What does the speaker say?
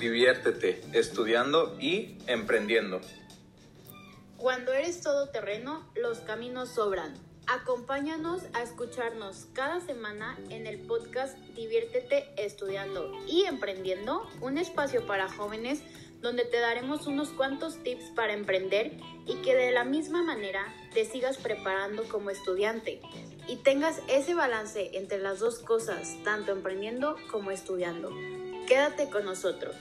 diviértete estudiando y emprendiendo. Cuando eres todoterreno, los caminos sobran. Acompáñanos a escucharnos cada semana en el podcast Diviértete estudiando y emprendiendo, un espacio para jóvenes donde te daremos unos cuantos tips para emprender y que de la misma manera te sigas preparando como estudiante y tengas ese balance entre las dos cosas, tanto emprendiendo como estudiando. Quédate con nosotros.